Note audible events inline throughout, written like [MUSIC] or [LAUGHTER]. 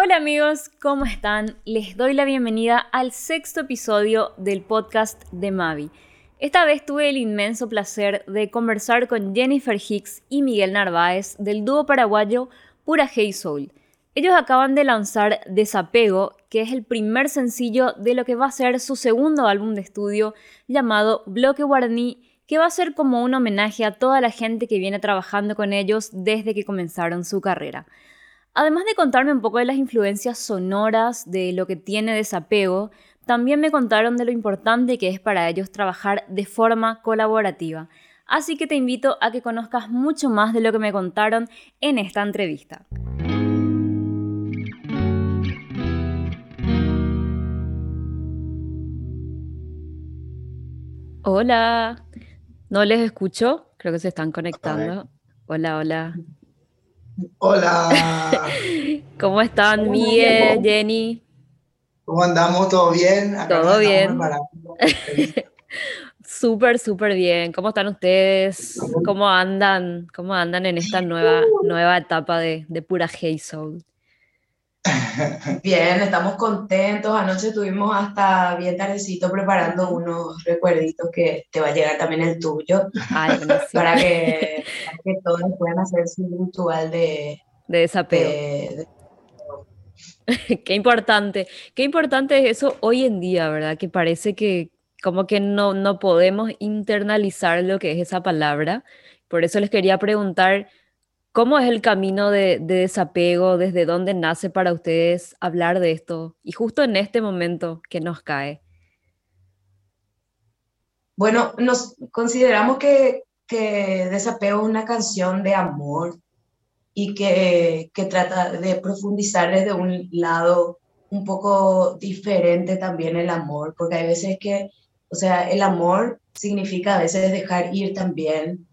Hola amigos, ¿cómo están? Les doy la bienvenida al sexto episodio del podcast de Mavi. Esta vez tuve el inmenso placer de conversar con Jennifer Hicks y Miguel Narváez del dúo paraguayo Pura Hey Soul. Ellos acaban de lanzar Desapego, que es el primer sencillo de lo que va a ser su segundo álbum de estudio llamado Bloque Guaraní, que va a ser como un homenaje a toda la gente que viene trabajando con ellos desde que comenzaron su carrera. Además de contarme un poco de las influencias sonoras de lo que tiene desapego, también me contaron de lo importante que es para ellos trabajar de forma colaborativa. Así que te invito a que conozcas mucho más de lo que me contaron en esta entrevista. Hola, no les escucho, creo que se están conectando. Hola, hola. Hola. [LAUGHS] ¿Cómo están, Miguel, Jenny? ¿Cómo andamos? ¿Todo bien? Todo bien. [LAUGHS] súper, súper bien. ¿Cómo están ustedes? ¿Cómo andan? ¿Cómo andan en esta nueva, nueva etapa de, de pura Hey Soul? [LAUGHS] Bien, estamos contentos. Anoche estuvimos hasta bien tardecito preparando unos recuerditos que te va a llegar también el tuyo. para, que, todos puedan hacer su ritual de, de desapego. [LAUGHS] qué importante, qué importante es eso hoy en día, ¿verdad? Que parece que como que no, no podemos internalizar lo que es esa palabra. Por eso les quería preguntar ¿Cómo es el camino de, desapego? ¿Desde dónde nace para ustedes hablar de esto? Y justo en este momento que nos cae. Bueno, nos consideramos que, Desapego es una canción de amor y que, que trata de profundizar desde un lado un poco diferente también el amor, porque hay veces que, o sea, el amor significa a veces dejar ir también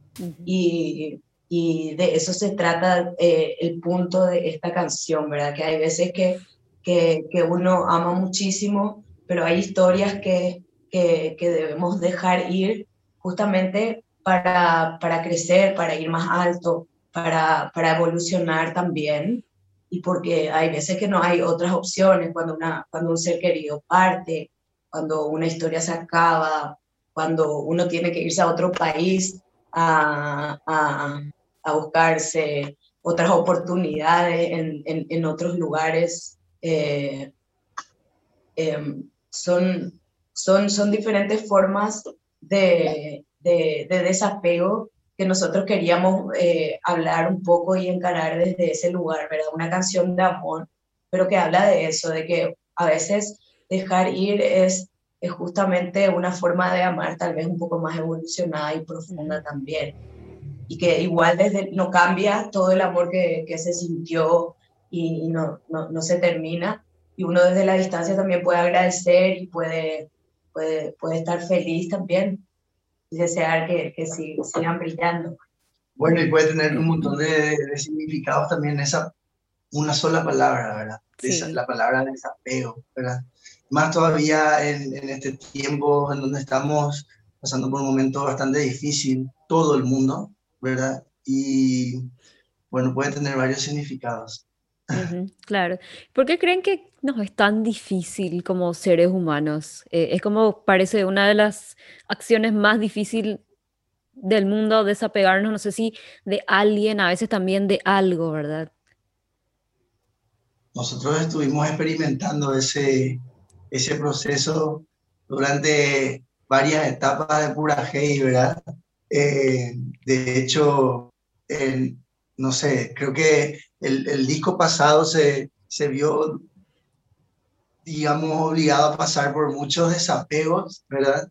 y y de eso se trata eh, el punto de esta canción, ¿verdad? Que hay veces que, que, que uno ama muchísimo, pero hay historias que, que, que debemos dejar ir justamente para, para, crecer, para ir más alto, para, para evolucionar también. Y porque hay veces que no hay otras opciones cuando, una, cuando un ser querido parte, cuando una historia se acaba, cuando uno tiene que irse a otro país a, a, a buscarse otras oportunidades en, en, otros lugares. Eh, em, son, son, son diferentes formas de, de, desapego que nosotros queríamos eh, hablar un poco y encarar desde ese lugar, ¿verdad? Una canción de amor, pero que habla de eso, de que a veces dejar ir es, es justamente una forma de amar tal vez un poco más evolucionada y profunda también y que igual desde no cambia todo el amor que, que se sintió y, no, no, no, se termina. Y uno desde la distancia también puede agradecer y puede, puede, puede estar feliz también y desear que, que sigan brillando. Bueno, y puede tener un montón de, de significados también esa una sola palabra, ¿verdad? Esa, la palabra desapego, ¿verdad? Más todavía en, en este tiempo en donde estamos pasando por un momento bastante difícil, todo el mundo, ¿verdad? Y bueno, puede tener varios significados. claro. ¿Por qué creen que nos es tan difícil como seres humanos? Eh, es como parece una de las acciones más difíciles del mundo desapegarnos, no sé si de alguien, a veces también de algo, ¿verdad? Nosotros estuvimos experimentando ese, ese proceso durante varias etapas de pura hey, ¿verdad? Eh, de hecho, no sé, creo que el, disco pasado se, se vio, digamos, obligado a pasar por muchos desapegos, ¿verdad?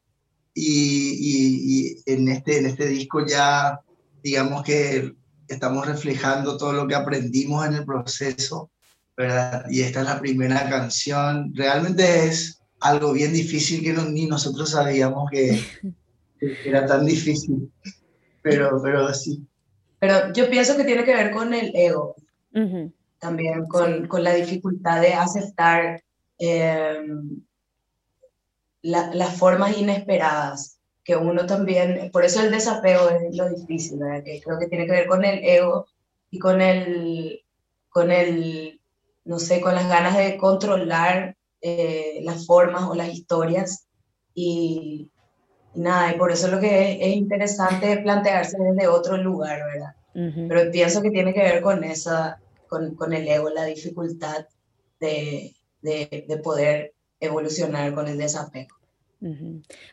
Y, en, este, en este disco ya, digamos que estamos reflejando todo lo que aprendimos en el proceso, ¿verdad? Y esta es la primera canción. Realmente es algo bien difícil que ni nosotros sabíamos que, [LAUGHS] era tan difícil, pero, pero sí. Pero yo pienso que tiene que ver con el ego, también con, con, la dificultad de aceptar em, las formas inesperadas, que uno también, por eso el desapego es lo difícil, que creo que tiene que ver con el ego y con el, con el no sé, con las ganas de controlar eh, las formas o las historias. Y, nada, y por eso lo que es, interesante plantearse desde otro lugar, ¿verdad? Pero pienso que tiene que ver con esa, con, con el ego, la dificultad de, de, de poder evolucionar con el desapego.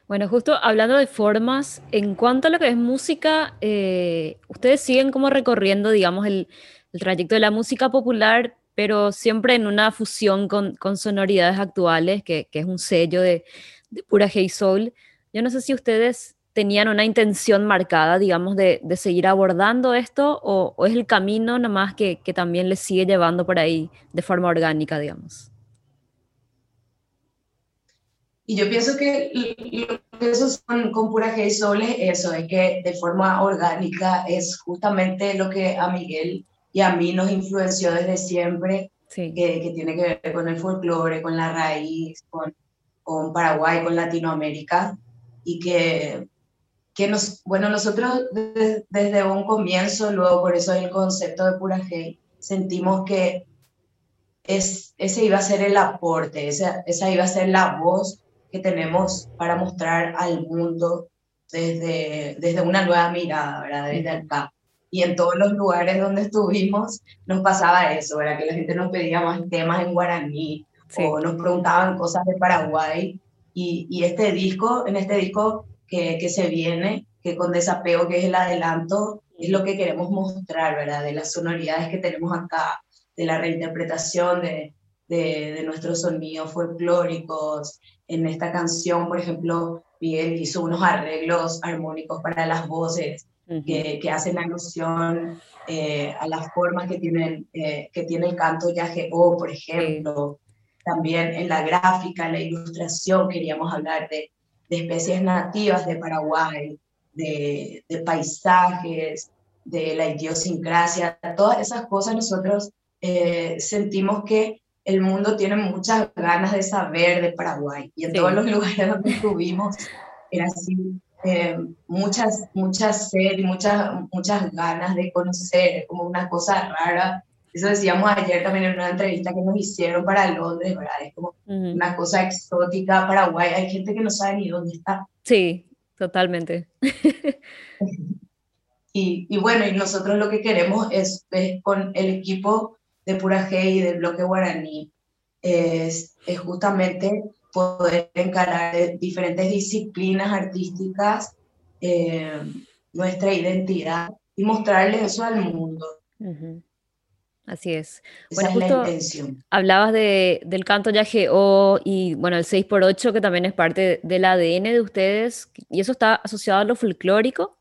Bueno, justo hablando de formas, en cuanto a lo que es música, eh, ustedes siguen como recorriendo, digamos, el, el, trayecto de la música popular, pero siempre en una fusión con, con sonoridades actuales, que, que, es un sello de, de pura Hey Soul. Yo no sé si ustedes tenían una intención marcada, digamos, de, de seguir abordando esto, o, o, es el camino nomás que, que también les sigue llevando por ahí de forma orgánica, digamos. Y yo pienso que eso con, con Pura Hey Soul es eso, es que de forma orgánica es justamente lo que a Miguel y a mí nos influenció desde siempre, que, que, tiene que ver con el folclore, con la raíz, con, con Paraguay, con Latinoamérica, y que, que nos, bueno, nosotros desde, desde un comienzo, luego por eso el concepto de Pura Hey, sentimos que es, ese iba a ser el aporte, esa, esa iba a ser la voz que tenemos para mostrar al mundo desde, desde una nueva mirada, ¿verdad? Desde acá. Y en todos los lugares donde estuvimos nos pasaba eso, ¿verdad? Que la gente nos pedía más temas en guaraní o nos preguntaban cosas de Paraguay. Y, y, este disco, en este disco que, que se viene, que con desapego, que es el adelanto, es lo que queremos mostrar, ¿verdad? De las sonoridades que tenemos acá, de la reinterpretación de, de, de nuestros sonidos folclóricos, en esta canción, por ejemplo, Miguel hizo unos arreglos armónicos para las voces que, que, hacen alusión eh, a las formas que, tienen, eh, que tiene el canto O, por ejemplo. También en la gráfica, en la ilustración, queríamos hablar de, de especies nativas de Paraguay, de, de, paisajes, de la idiosincrasia, todas esas cosas nosotros eh, sentimos que el mundo tiene muchas ganas de saber de Paraguay y en todos los [LAUGHS] lugares donde estuvimos era así, eh, muchas, muchas sed y muchas, muchas ganas de conocer, como una cosa rara. Eso decíamos ayer también en una entrevista que nos hicieron para Londres, ¿verdad? Es como una cosa exótica, Paraguay, hay gente que no sabe ni dónde está. Sí, totalmente. [LAUGHS] y, y bueno, y nosotros lo que queremos es, es con el equipo de Pura G y del bloque guaraní es, es justamente poder encarar diferentes disciplinas artísticas, eh, nuestra identidad y mostrarle eso al mundo. Así es. Esa bueno, es la intención. Hablabas de, del canto o y bueno, el 6x8 que también es parte del ADN de ustedes y eso está asociado a lo folclórico,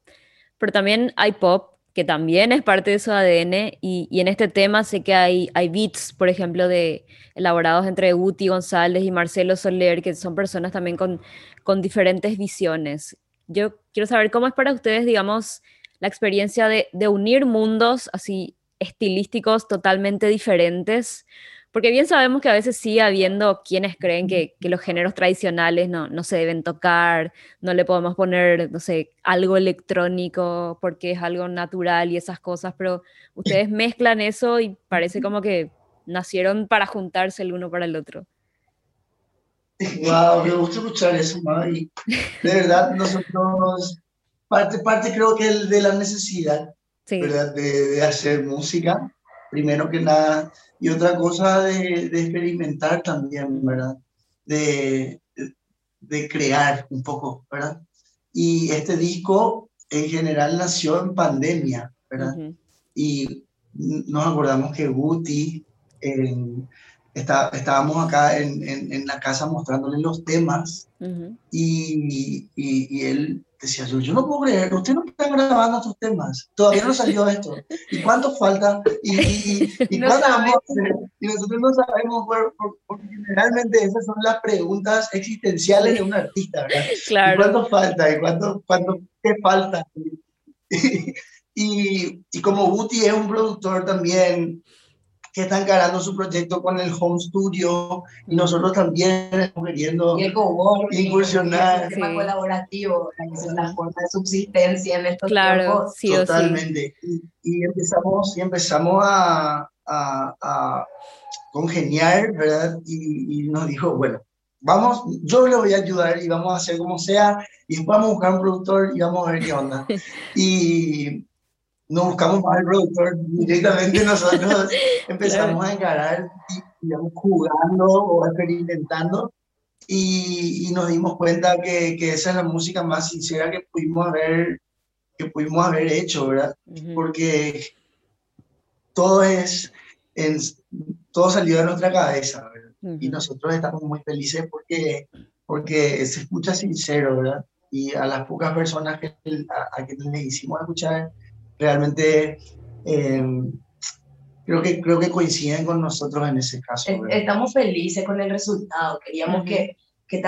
pero también hay pop, que también es parte de su ADN, y, y, en este tema sé que hay, hay beats, por ejemplo, de, elaborados entre Guti González y Marcelo Soler, que son personas también con, con diferentes visiones. Yo quiero saber cómo es para ustedes, digamos, la experiencia de, de unir mundos así estilísticos totalmente diferentes, porque bien sabemos que a veces sigue habiendo quienes creen que, que, los géneros tradicionales no, no, se deben tocar, no le podemos poner, no sé, algo electrónico porque es algo natural y esas cosas, pero ustedes mezclan eso y parece como que nacieron para juntarse el uno para el otro. Wow, me gusta escuchar eso, Mari. De verdad, nosotros, parte, parte creo que el de la necesidad, sí. ¿verdad? De, de hacer música, primero que nada y otra cosa de, de experimentar también, ¿verdad? De, de, crear un poco, ¿verdad? Y este disco en general nació en pandemia, ¿verdad? Uh -huh. Y nos acordamos que Guti, en, está, estábamos acá en, en, en, la casa mostrándole los temas uh -huh. y, y, y, él decía yo, yo no puedo creer, usted no está grabando estos temas, todavía no salió esto, ¿y cuánto falta? ¿Y, y, y [LAUGHS] no cuánto vamos a hacer? Y nosotros no sabemos, porque generalmente esas son las preguntas existenciales de un artista, ¿verdad? [LAUGHS] Claro. ¿Y cuánto falta? ¿Y cuánto, cuánto qué falta? [LAUGHS] y, y como Guti es un productor también que está encarando su proyecto con el home studio y nosotros también estamos queriendo y el incursionar. El tema sí. colaborativo, la forma de subsistencia en estos claro, tiempos. Sí Totalmente. Sí. Y, y, empezamos, y empezamos a, a, a, congeniar, ¿verdad? Y, nos dijo, bueno, vamos, yo le voy a ayudar y vamos a hacer como sea, y vamos a buscar un productor y vamos a ver qué onda. [LAUGHS] Y no buscamos más el productor, directamente nosotros [LAUGHS] empezamos a encarar, digamos, jugando o experimentando y, nos dimos cuenta que, que, esa es la música más sincera que pudimos haber, que pudimos haber hecho, ¿verdad? Porque todo es, en, todo salió de nuestra cabeza, ¿verdad? Y nosotros estamos muy felices porque, porque se escucha sincero, ¿verdad? Y a las pocas personas que, a, a quienes le hicimos escuchar, realmente eh, creo, que, creo que coinciden con nosotros en ese caso. Estamos felices con el resultado, queríamos que, que,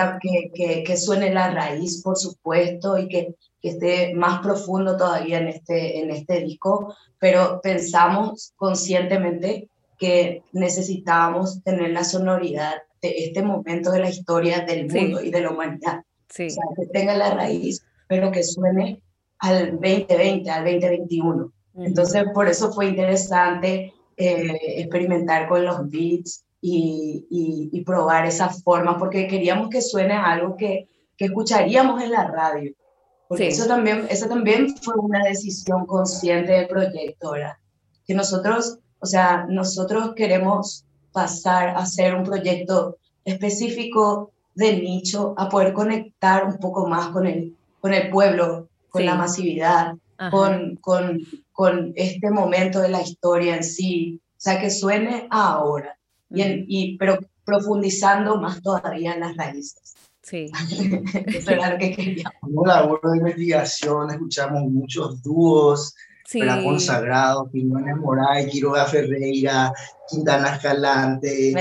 que, que, suene la raíz, por supuesto, y que, que esté más profundo todavía en este, en este disco, pero pensamos conscientemente que necesitábamos tener la sonoridad de este momento de la historia del mundo y de la humanidad. Sí. O sea, que tenga la raíz, pero que suene al 2020, al 2021. Entonces, por eso fue interesante eh, experimentar con los beats y, y, probar esa forma, porque queríamos que suene algo que, que escucharíamos en la radio. Porque eso, también, eso también fue una decisión consciente del proyecto, ¿verdad? Que nosotros, o sea, nosotros queremos pasar a hacer un proyecto específico de nicho, a poder conectar un poco más con el, con el pueblo, con la masividad, con, con, con, este momento de la historia en sí, o sea, que suene ahora, y, y pero profundizando más todavía en las raíces. Sí. Eso era lo que queríamos. Como labor de investigación, escuchamos muchos dúos, sí. consagrados, Piñones Moray, Quiroga Ferreira, Quintana Escalante,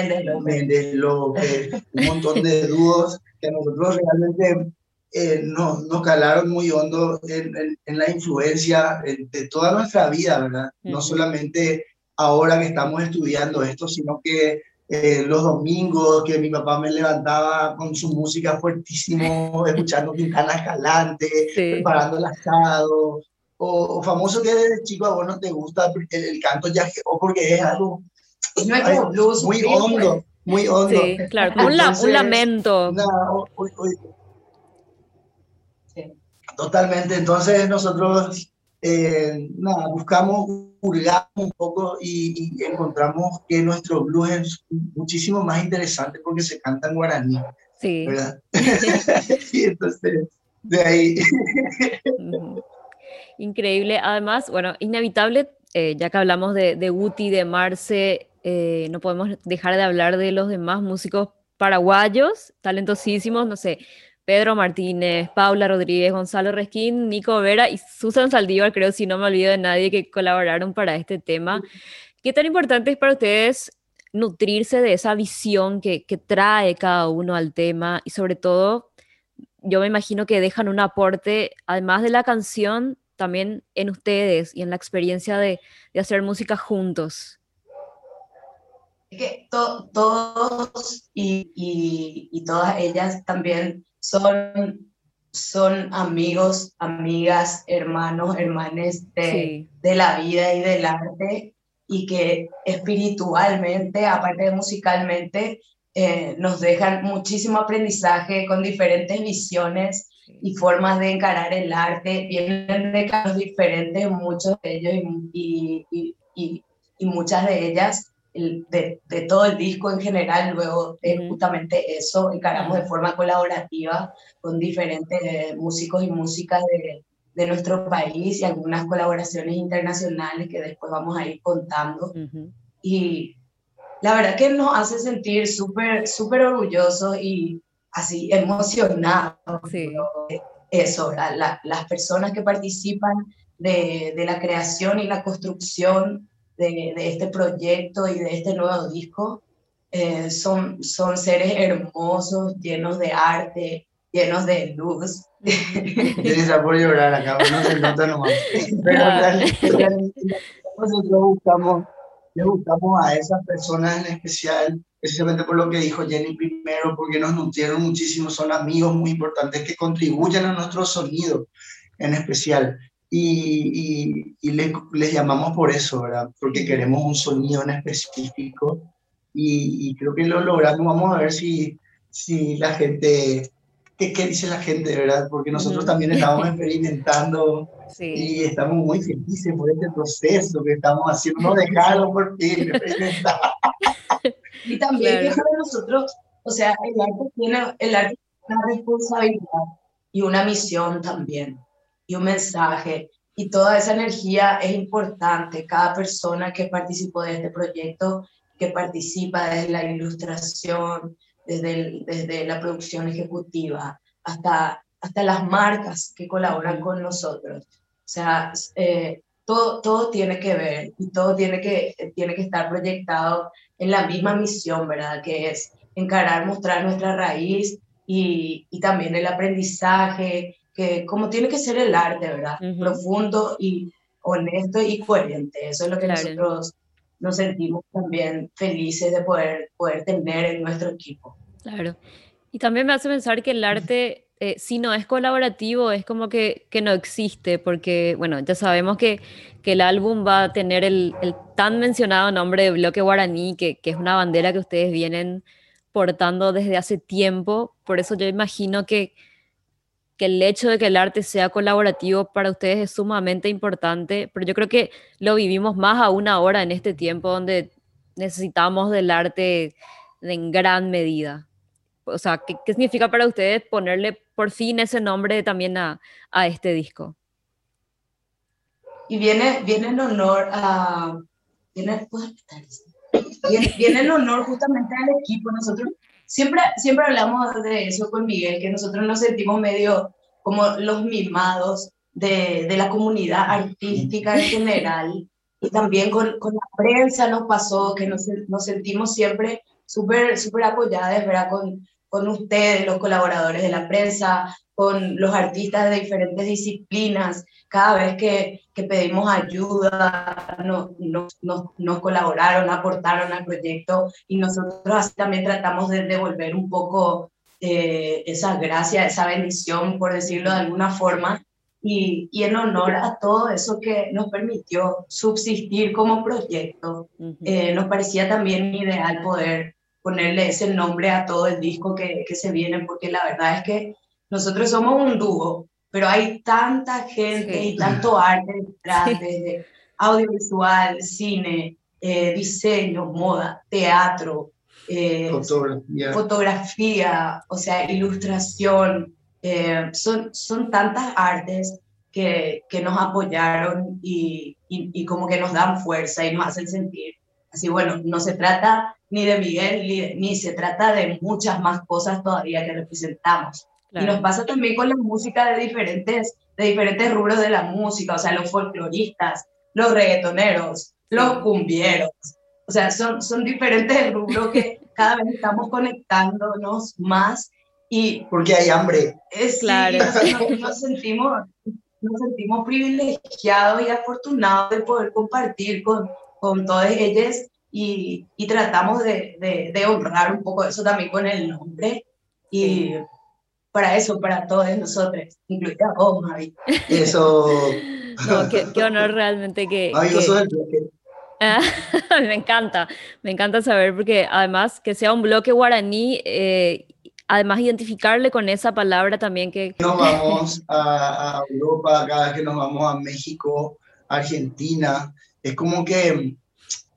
Méndez López, un montón de dúos que nosotros realmente eh, nos, calaron muy hondo en, en, la influencia de toda nuestra vida, ¿verdad? No solamente ahora que estamos estudiando esto, sino que eh, los domingos que mi papá me levantaba con su música fuertísimo, [LAUGHS] escuchando Quintana Escalante, preparando el asado, o, famoso que desde chico a vos no te gusta el, canto ya o porque es algo muy hondo, muy hondo. Sí, claro, un, un lamento. Totalmente, entonces nosotros eh, nada, buscamos, hurgamos un poco y, encontramos que nuestro blues es muchísimo más interesante porque se canta en guaraní. Sí. ¿verdad? [LAUGHS] [LAUGHS] y entonces, de ahí. Increíble. Además, bueno, inevitable, eh, ya que hablamos de, de Guti, de Marce, eh, no podemos dejar de hablar de los demás músicos paraguayos, talentosísimos, no sé, Pedro Martínez, Paula Rodríguez, Gonzalo Resquín, Nico Vera y Susan Saldívar, creo, si no me olvido de nadie que colaboraron para este tema. ¿Qué tan importante es para ustedes nutrirse de esa visión que, que trae cada uno al tema y sobre todo, yo me imagino que dejan un aporte, además de la canción, también en ustedes y en la experiencia de, de hacer música juntos? Es que todos y, y, y, todas ellas también son, son amigos, amigas, hermanos, hermanes de, de la vida y del arte y que espiritualmente, aparte de musicalmente, eh, nos dejan muchísimo aprendizaje con diferentes visiones y formas de encarar el arte. Vienen de casos diferentes, muchos de ellos y, y, y, y muchas de ellas de, de, todo el disco en general, luego justamente eso, encaramos de forma colaborativa con diferentes eh, músicos y músicas de, de, nuestro país y algunas colaboraciones internacionales que después vamos a ir contando. Y la verdad que nos hace sentir súper, súper orgullosos y así emocionados. Eso, las personas que participan de, de la creación y la construcción de, este proyecto y de este nuevo disco eh, son, son seres hermosos, llenos de arte, llenos de luz. Tienes por llorar acá, no se nota nomás. Pero nosotros buscamos, le buscamos a esas personas en especial, precisamente por lo que dijo Jenny primero, porque nos nutrieron muchísimo, son amigos muy importantes que contribuyen a nuestro sonido en especial. Y, y, les, llamamos por eso, ¿verdad? Porque queremos un sonido en específico y, creo que lo logramos. Vamos a ver si, si la gente, ¿qué, qué dice la gente, verdad? Porque nosotros también estamos [LAUGHS] experimentando y estamos muy felices por este proceso que estamos haciendo. No dejarlo por fin [LAUGHS] experimentar. [LAUGHS] y también claro. nosotros, o sea, el arte tiene, el arte tiene una responsabilidad y una misión también y un mensaje. Y toda esa energía es importante. Cada persona que participó de este proyecto, que participa desde la ilustración, desde, desde la producción ejecutiva, hasta, hasta las marcas que colaboran con nosotros. O sea, eh, todo, todo tiene que ver y todo tiene que, tiene que estar proyectado en la misma misión, ¿verdad? Que es encarar, mostrar nuestra raíz y, y también el aprendizaje que como tiene que ser el arte, ¿verdad? Profundo y honesto y coherente. Eso es lo que nosotros nos sentimos también felices de poder, poder tener en nuestro equipo. Claro. Y también me hace pensar que el arte, eh, si no es colaborativo, es como que, que, no existe, porque, bueno, ya sabemos que, que el álbum va a tener el, el, tan mencionado nombre de Bloque Guaraní, que, que es una bandera que ustedes vienen portando desde hace tiempo. Por eso yo imagino que que el hecho de que el arte sea colaborativo para ustedes es sumamente importante, pero yo creo que lo vivimos más aún ahora en este tiempo donde necesitamos del arte en gran medida. O sea, ¿qué, qué significa para ustedes ponerle por fin ese nombre también a, a este disco? Y viene, viene en honor a... Viene, viene, viene en honor justamente al equipo. Nosotros siempre, siempre hablamos de eso con Miguel, que nosotros nos sentimos medio como los mimados de, de la comunidad artística en general. Y también con, con la prensa nos pasó que nos, nos sentimos siempre súper súper apoyadas, ¿verdad? Con ustedes, los colaboradores de la prensa, con los artistas de diferentes disciplinas. Cada vez que, que pedimos ayuda, nos, nos, nos, colaboraron, aportaron al proyecto y nosotros así también tratamos de devolver un poco eh, esa gracia, esa bendición, por decirlo de alguna forma, y, y, en honor a todo eso que nos permitió subsistir como proyecto, eh, nos parecía también ideal poder ponerle ese nombre a todo el disco que, que se viene, porque la verdad es que nosotros somos un dúo, pero hay tanta gente y tanto arte detrás, desde audiovisual, cine, eh, diseño, moda, teatro, eh, fotografía. fotografía. o sea, ilustración. Eh, son, son tantas artes que, que nos apoyaron y, y, y, como que nos dan fuerza y nos hacen sentir. Así, bueno, no se trata ni de Miguel, ni, ni se trata de muchas más cosas todavía que representamos. Y nos pasa también con la música de diferentes, de diferentes rubros de la música, o sea, los folcloristas, los reggaetoneros, los cumbieros. O sea, son, son diferentes [LAUGHS] rubros que cada vez estamos conectándonos más y... Porque hay hambre. Es claro. nos, sentimos, nos sentimos privilegiados y afortunados de poder compartir con, con todas ellas y, y tratamos de, de, de, honrar un poco eso también con el nombre. Y para eso, para todos nosotros, incluida vos, Mavi. Eso. [LAUGHS] No, qué, qué honor realmente que. Mavi, que... vos sos el bloque. [LAUGHS] me encanta, me encanta saber porque además que sea un bloque guaraní, eh, además identificarle con esa palabra también que... Nos vamos a, a, Europa, cada vez que nos vamos a México, Argentina, es como que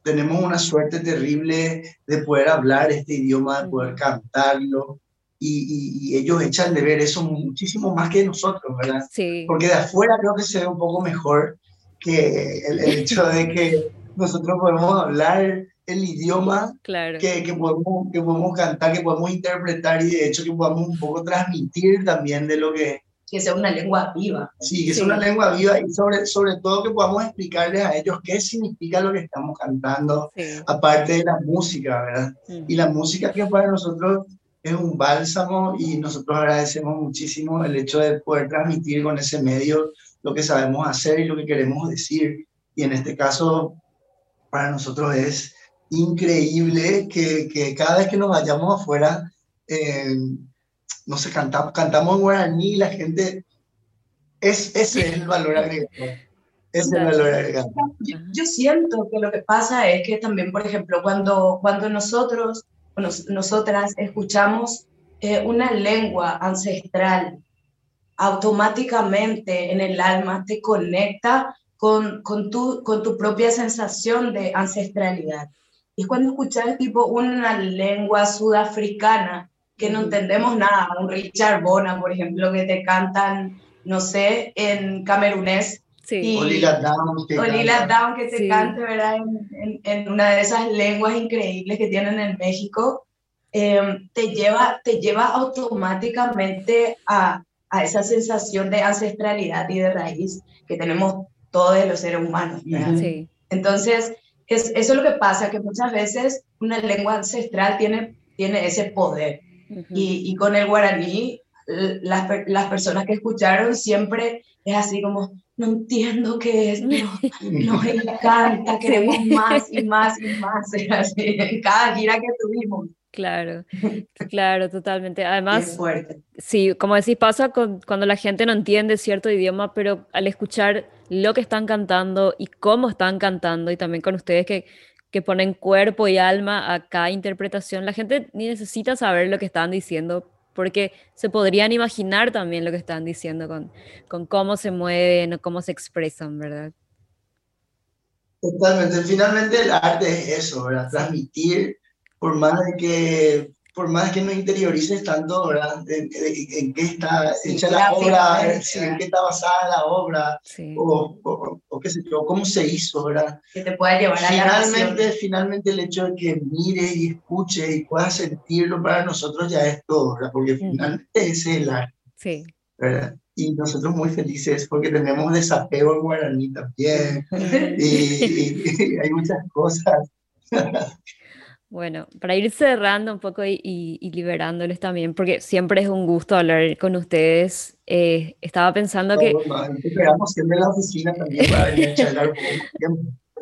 tenemos una suerte terrible de poder hablar este idioma, de poder cantarlo, y, ellos echan de ver eso muchísimo más que nosotros, ¿verdad? Sí. Porque de afuera creo que se ve un poco mejor que el, hecho de que nosotros podemos hablar el idioma claro. que, que, podemos, que podemos cantar, que podemos interpretar y de hecho que podamos un poco transmitir también de lo que... Que sea una lengua viva. Sí, que sea una lengua viva y sobre, sobre todo que podamos explicarles a ellos qué significa lo que estamos cantando, sí. aparte de la música, ¿verdad? Mm. Y la música que para nosotros es un bálsamo y nosotros agradecemos muchísimo el hecho de poder transmitir con ese medio lo que sabemos hacer y lo que queremos decir. Y en este caso, para nosotros es increíble que, que cada vez que nos vayamos afuera, eh, no sé, cantamos, cantamos en guaraní la gente Es, ese es el valor agregado. Ese es el valor agregado. Yo, siento que lo que pasa es que también, por ejemplo, cuando, cuando nosotros, nosotras escuchamos eh, una lengua ancestral, automáticamente en el alma te conecta con, con, tu, con tu propia sensación de ancestralidad. Y cuando escuchas tipo una lengua sudafricana que no entendemos nada, un Richard Bona, por ejemplo, que te cantan, no sé, en camerunés. Sí. o Lila Down. Que, Down que te cante, ¿verdad? En, en, una de esas lenguas increíbles que tienen en México, em, te, lleva, te lleva automáticamente a, a esa sensación de ancestralidad y de raíz que tenemos todos los seres humanos. Sí. Entonces, es, eso es lo que pasa, que muchas veces una lengua ancestral tiene, tiene ese poder. Y, y, con el guaraní, las, las, personas que escucharon siempre es así como, no entiendo qué es, pero nos encanta, [LAUGHS] queremos más y más y más, [LAUGHS] así, en cada gira que tuvimos. Claro, [LAUGHS] claro, totalmente. Además, sí, como decís, pasa con, cuando la gente no entiende cierto idioma, pero al escuchar lo que están cantando y cómo están cantando, y también con ustedes que, que ponen cuerpo y alma a cada interpretación, la gente ni necesita saber lo que están diciendo, porque se podrían imaginar también lo que están diciendo con, con cómo se mueven o cómo se expresan, ¿verdad? Totalmente. Finalmente el arte es eso, ¿verdad? Transmitir por más de que por más que no interiorices tanto, ¿verdad? En, qué está hecha la obra, en qué está basada la obra, o, o, qué sé yo, cómo se hizo, ¿verdad? Que te pueda llevar a finalmente, Finalmente el hecho de que mire y escuche y pueda sentirlo para nosotros ya es todo, ¿verdad? Porque finalmente ese es el arte. Sí. ¿verdad? Y nosotros muy felices porque tenemos desapego al guaraní también, y hay muchas cosas. [LAUGHS] Bueno, para ir cerrando un poco y, liberándoles también, porque siempre es un gusto hablar con ustedes. Eh, estaba pensando que... siempre en la oficina también para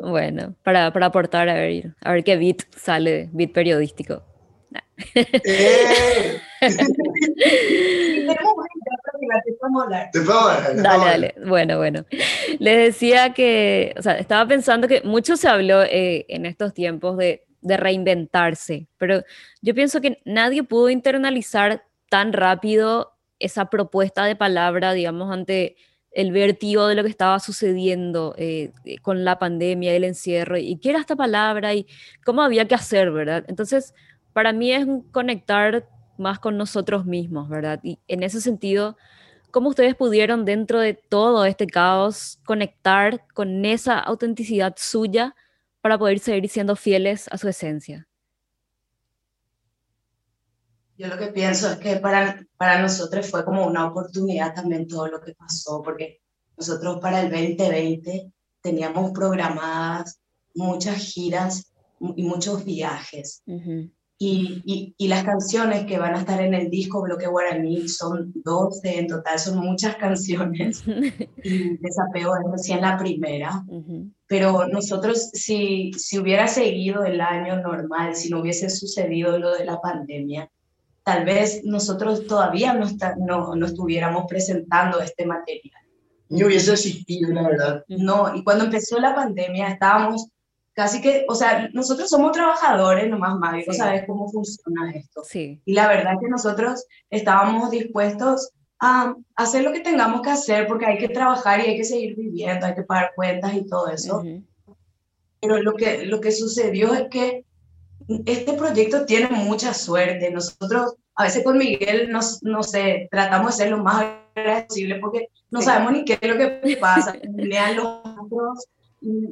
[LAUGHS] Bueno, para, para, aportar, a ver, a ver qué bit sale, bit periodístico. ¡Eh! [LAUGHS] Dale, dale. Bueno, bueno. Les decía que, o sea, estaba pensando que mucho se habló eh, en estos tiempos de de reinventarse, pero yo pienso que nadie pudo internalizar tan rápido esa propuesta de palabra, digamos, ante el vértigo de lo que estaba sucediendo eh, eh, con la pandemia, el encierro, y qué era esta palabra y cómo había que hacer, ¿verdad? Entonces, para mí es conectar más con nosotros mismos, ¿verdad? Y en ese sentido, ¿cómo ustedes pudieron dentro de todo este caos conectar con esa autenticidad suya para poder seguir siendo fieles a su esencia? Yo lo que pienso es que para, para nosotros fue como una oportunidad también todo lo que pasó, porque nosotros para el 2020 teníamos programadas muchas giras y muchos viajes. Y, y, las canciones que van a estar en el disco Bloque Guaraní son 12 en total, son muchas canciones. [LAUGHS] y Desapego es recién la primera. Pero nosotros, si, si hubiera seguido el año normal, si no hubiese sucedido lo de la pandemia, tal vez nosotros todavía no, no, no estuviéramos presentando este material. Ni hubiese existido, la verdad. No, y cuando empezó la pandemia estábamos casi que, o sea, nosotros somos trabajadores nomás, Mario, sí. sabes cómo funciona esto. Sí. Y la verdad es que nosotros estábamos dispuestos a hacer lo que tengamos que hacer porque hay que trabajar y hay que seguir viviendo, hay que pagar cuentas y todo eso. Pero lo que, lo que sucedió es que este proyecto tiene mucha suerte. Nosotros, a veces con Miguel, nos, no sé, tratamos de ser lo más agradecible porque no sabemos ni qué es lo que pasa. [LAUGHS] Lean los otros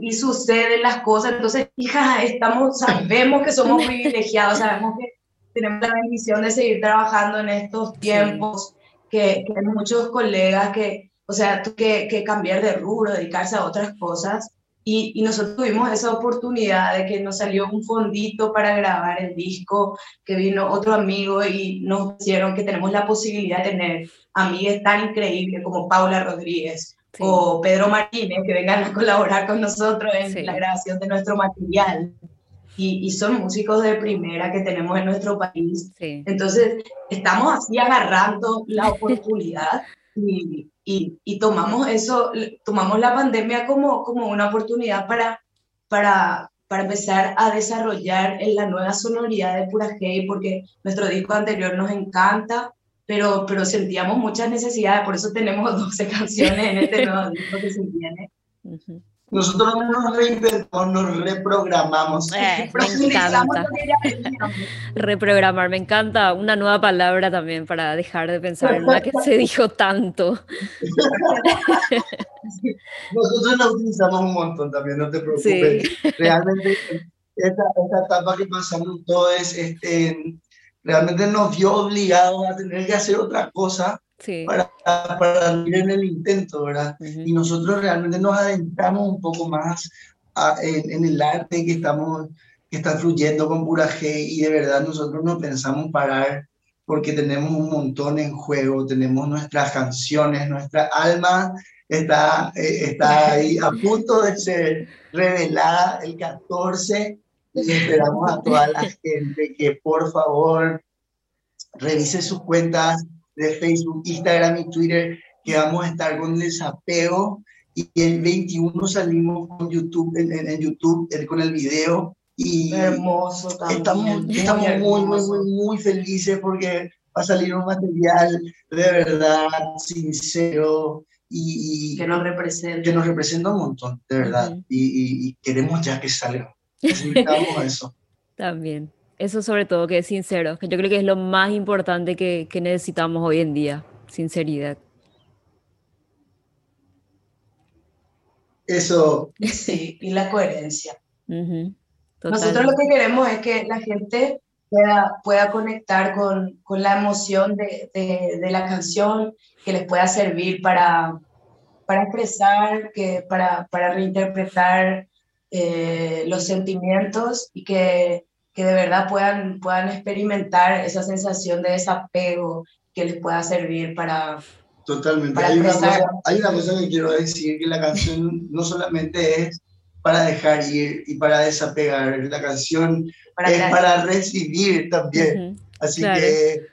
y, suceden las cosas. Entonces, hija, estamos, sabemos [LAUGHS] que somos privilegiados, sabemos que tenemos la bendición de seguir trabajando en estos tiempos, que, que, muchos colegas que, o sea, que, que cambiar de rubro, dedicarse a otras cosas. Y, y, nosotros tuvimos esa oportunidad de que nos salió un fondito para grabar el disco, que vino otro amigo y nos hicieron que tenemos la posibilidad de tener amigas tan increíbles como Paula Rodríguez, o Pedro Martínez, que vengan a colaborar con nosotros en la grabación de nuestro material. Y, y, son músicos de primera que tenemos en nuestro país. Entonces, estamos así agarrando la [LAUGHS] oportunidad Y, y, y, tomamos eso, tomamos la pandemia como, como una oportunidad para, para, para empezar a desarrollar en la nueva sonoridad de Pura Hey, porque nuestro disco anterior nos encanta, pero, pero sentíamos muchas necesidades, por eso tenemos [LAUGHS] 12 canciones en este nuevo disco que se viene. Nosotros nos reinventamos, nos reprogramamos. Eh, me encanta. Reprogramar, me encanta. Una nueva palabra también para dejar de pensar en la que se dijo tanto. [LAUGHS] Nosotros la utilizamos un montón también, no te preocupes. Realmente, esta, esta, etapa que pasamos todos, este, realmente nos vio obligados a tener que hacer otra cosa para, para ir en el intento, ¿verdad? Y nosotros realmente nos adentramos un poco más en, el arte que, estamos, que está fluyendo con Pura G y de verdad nosotros no pensamos parar porque tenemos un montón en juego, tenemos nuestras canciones, nuestra alma está, eh, está ahí a punto de ser revelada el 14 y esperamos a toda la [LAUGHS] gente que por favor revise sus cuentas, de Facebook, Instagram y Twitter que vamos a estar con desapego. Y el 21 salimos con YouTube, en, YouTube con el video. Y hermoso estamos, estamos muy, muy, muy, muy felices porque va a salir un material de verdad sincero y, que nos representa. que nos representa un montón de verdad. Y, y, queremos ya que salga necesitamos eso [LAUGHS] también eso sobre todo, que es sincero, que yo creo que es lo más importante que, que necesitamos hoy en día, sinceridad. Eso. [LAUGHS] Sí, y la coherencia. Nosotros lo que queremos es que la gente pueda, pueda conectar con, con la emoción de, de, la canción, que les pueda servir para, para expresar, que, para, para reinterpretar eh, los sentimientos y que que de verdad puedan, puedan experimentar esa sensación de desapego que les pueda servir para... Totalmente. hay, una cosa, hay una cosa que quiero decir, que la canción no solamente es para dejar ir y para desapegar, la canción es para recibir también. Así que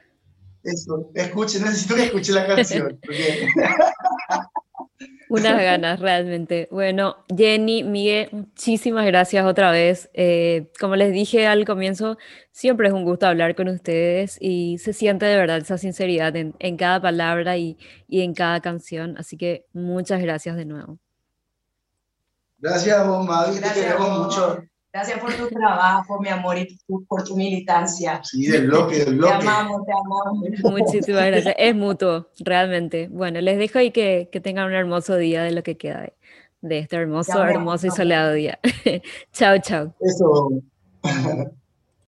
eso, escuchen, necesito que escuchen la canción. [LAUGHS] Unas ganas, realmente. Bueno, Jenny, Miguel, muchísimas gracias otra vez. Eh, como les dije al comienzo, siempre es un gusto hablar con ustedes y se siente de verdad esa sinceridad en, en cada palabra y, y, en cada canción. Así que muchas gracias de nuevo. Gracias a vos, Mavi, te queremos mucho. Gracias por tu trabajo, mi amor, y por tu militancia. Sí, del bloque, del bloque. Te amamos, te amamos. Muchísimas gracias. Es mutuo, realmente. Bueno, les dejo y que, que tengan un hermoso día de lo que queda de, de este hermoso, hermoso y soleado día. [LAUGHS] chao, chao. Eso.